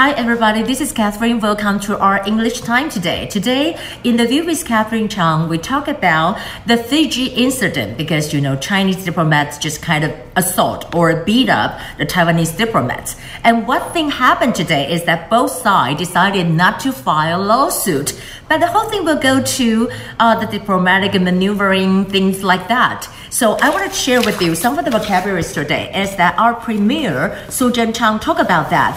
Hi, everybody. This is Catherine. Welcome to our English time today. Today, in the view with Catherine Chang, we talk about the Fiji incident because you know Chinese diplomats just kind of assault or beat up the Taiwanese diplomats. And what thing happened today is that both sides decided not to file a lawsuit, but the whole thing will go to uh, the diplomatic maneuvering things like that. So I want to share with you some of the vocabularies today. Is that our premier Su Zhen Chang talk about that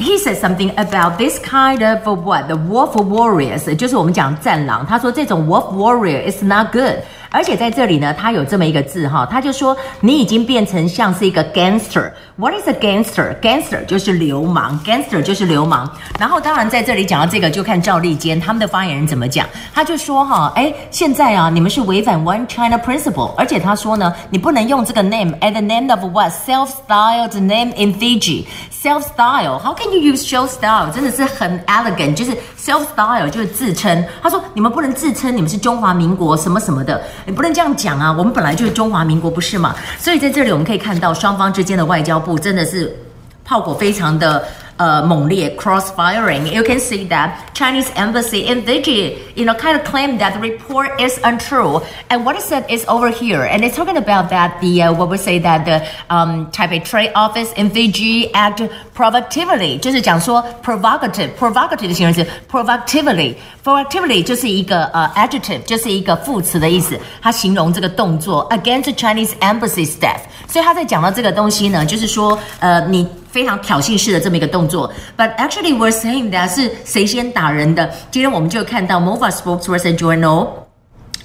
he said something about this kind of what the wolf warriors，就是我们讲战狼。他说这种 wolf warrior is not good。 而且在这里呢，他有这么一个字哈，他就说你已经变成像是一个 gangster。What is a gangster? Gangster 就是流氓，gangster 就是流氓。然后当然在这里讲到这个，就看赵立坚他们的发言人怎么讲。他就说哈，哎，现在啊，你们是违反 One China Principle，而且他说呢，你不能用这个 name at the name of what self-styled name in Fiji。Self-style, how can you use show style？真的是很 elegant，就是 self-style 就是自称。他说你们不能自称你们是中华民国什么什么的。你不能这样讲啊！我们本来就是中华民国，不是嘛？所以在这里我们可以看到双方之间的外交部真的是炮火非常的。uh, 猛烈 cross-firing. You can see that Chinese embassy in Fiji, you know, kind of claimed that the report is untrue. And what it said is over here, and it's talking about that the uh, what we say that the um, Taipei Trade Office in Fiji act provocatively，就是讲说 provocative，provocative 的形容词 provocatively，provocatively 就是一个呃 adjective，就是一个副词的意思，它形容这个动作 against Chinese embassy staff。所以他在讲到这个东西呢，就是说呃你。 非常挑衅式的这么一个动作。But actually, we're saying that 是谁先打人的？今天我们就看到 MOFA spokesperson Joanna。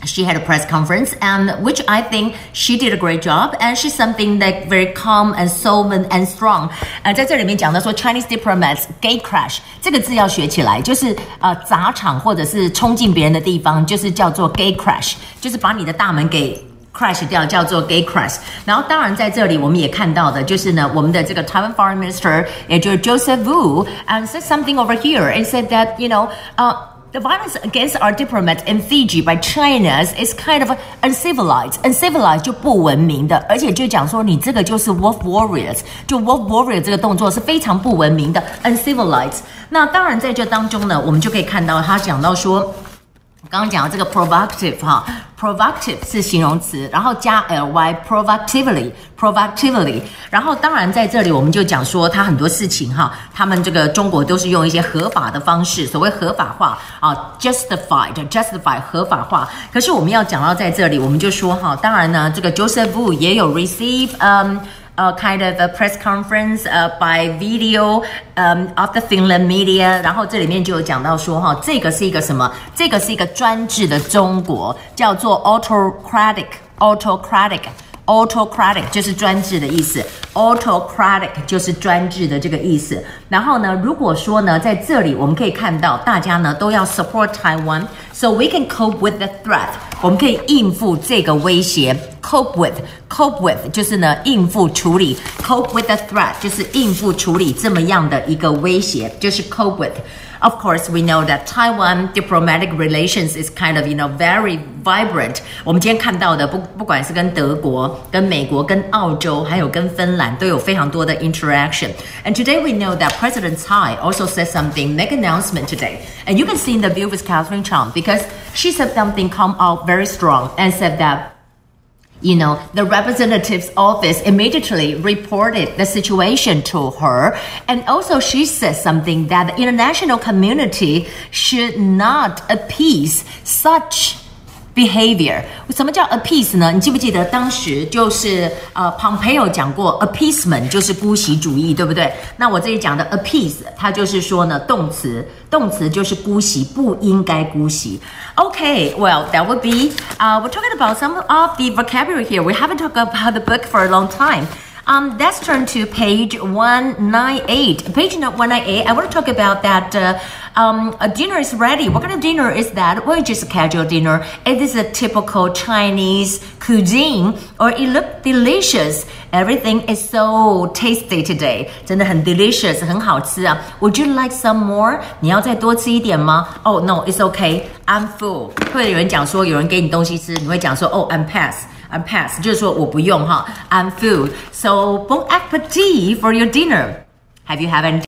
she oh, had a press conference and which i think she did a great job and she's something like very calm and solvent and strong uh, 呃，在这里面讲到说 chinese diplomats gate crash 这个字要学起来就是呃砸场或者是冲进别人的地方就是叫做 gate crash 就是把你的大门给 crash 掉，叫做 gay crash。然后当然在这里我们也看到的就是呢，我们的这个 Taiwan Foreign Minister 也就是 Joseph Wu and said something over here and said that you know uh. The violence against our diplomats in Fiji by China's is kind of uncivilized. Uncivilized 就不文明的，而且就讲说你这个就是 wolf warriors，就 wolf warrior 这个动作是非常不文明的，uncivilized。那当然在这当中呢，我们就可以看到他讲到说。 刚刚讲到这个 provocative 哈，provocative 是形容词，然后加 ly provocatively provocatively，然后当然在这里我们就讲说他很多事情哈，他们这个中国都是用一些合法的方式，所谓合法化啊，justified justify 合法化。可是我们要讲到在这里，我们就说哈，当然呢，这个 Joseph Wu 也有 receive 嗯。a kind of a press conference uh, by video um, of the Finland media，然后这里面就有讲到说哈，这个是一个什么？这个是一个专制的中国，叫做 autocratic，autocratic。autocratic Autocratic 就是专制的意思，autocratic 就是专制的这个意思。然后呢，如果说呢，在这里我们可以看到，大家呢都要 support Taiwan，so we can cope with the threat。我们可以应付这个威胁，cope with，cope with 就是呢应付处理，cope with the threat 就是应付处理这么样的一个威胁，就是 cope with。Of course, we know that Taiwan diplomatic relations is kind of, you know, very vibrant. 我们今天看到的，不不管是跟德国、跟美国、跟澳洲，还有跟芬兰，都有非常多的 interaction. And today we know that President Tsai also said something, make announcement today. And you can see in the view with Catherine Chang because she said something come out very strong and said that you know, the representative's office immediately reported the situation to her. And also, she said something that the international community should not appease such behavior。什么叫 appease 呢？你记不记得当时就是呃，Pompeo 讲过 appeasement 就是姑息主义，对不对？那我这里讲的 appease，它就是说呢，动词，动词就是姑息，不应该姑息。Okay, well that would be uh, we're talking about some of the vocabulary here. We haven't talked about the book for a long time. Um, let's turn to page 198. Page 198, I want to talk about that. Uh, um, a dinner is ready. What kind of dinner is that? Well, just a casual dinner. It is a typical Chinese cuisine, or it looks delicious. Everything is so tasty today. 真的很 delicious，很好吃啊。Would you like some more? 你要再多吃一点吗？Oh no, it's okay. I'm full. 会有人讲说，有人给你东西吃，你会讲说，Oh, I'm pass. I'm pass，就是说我不用哈，I'm full. So bon appetit for your dinner. Have you had any?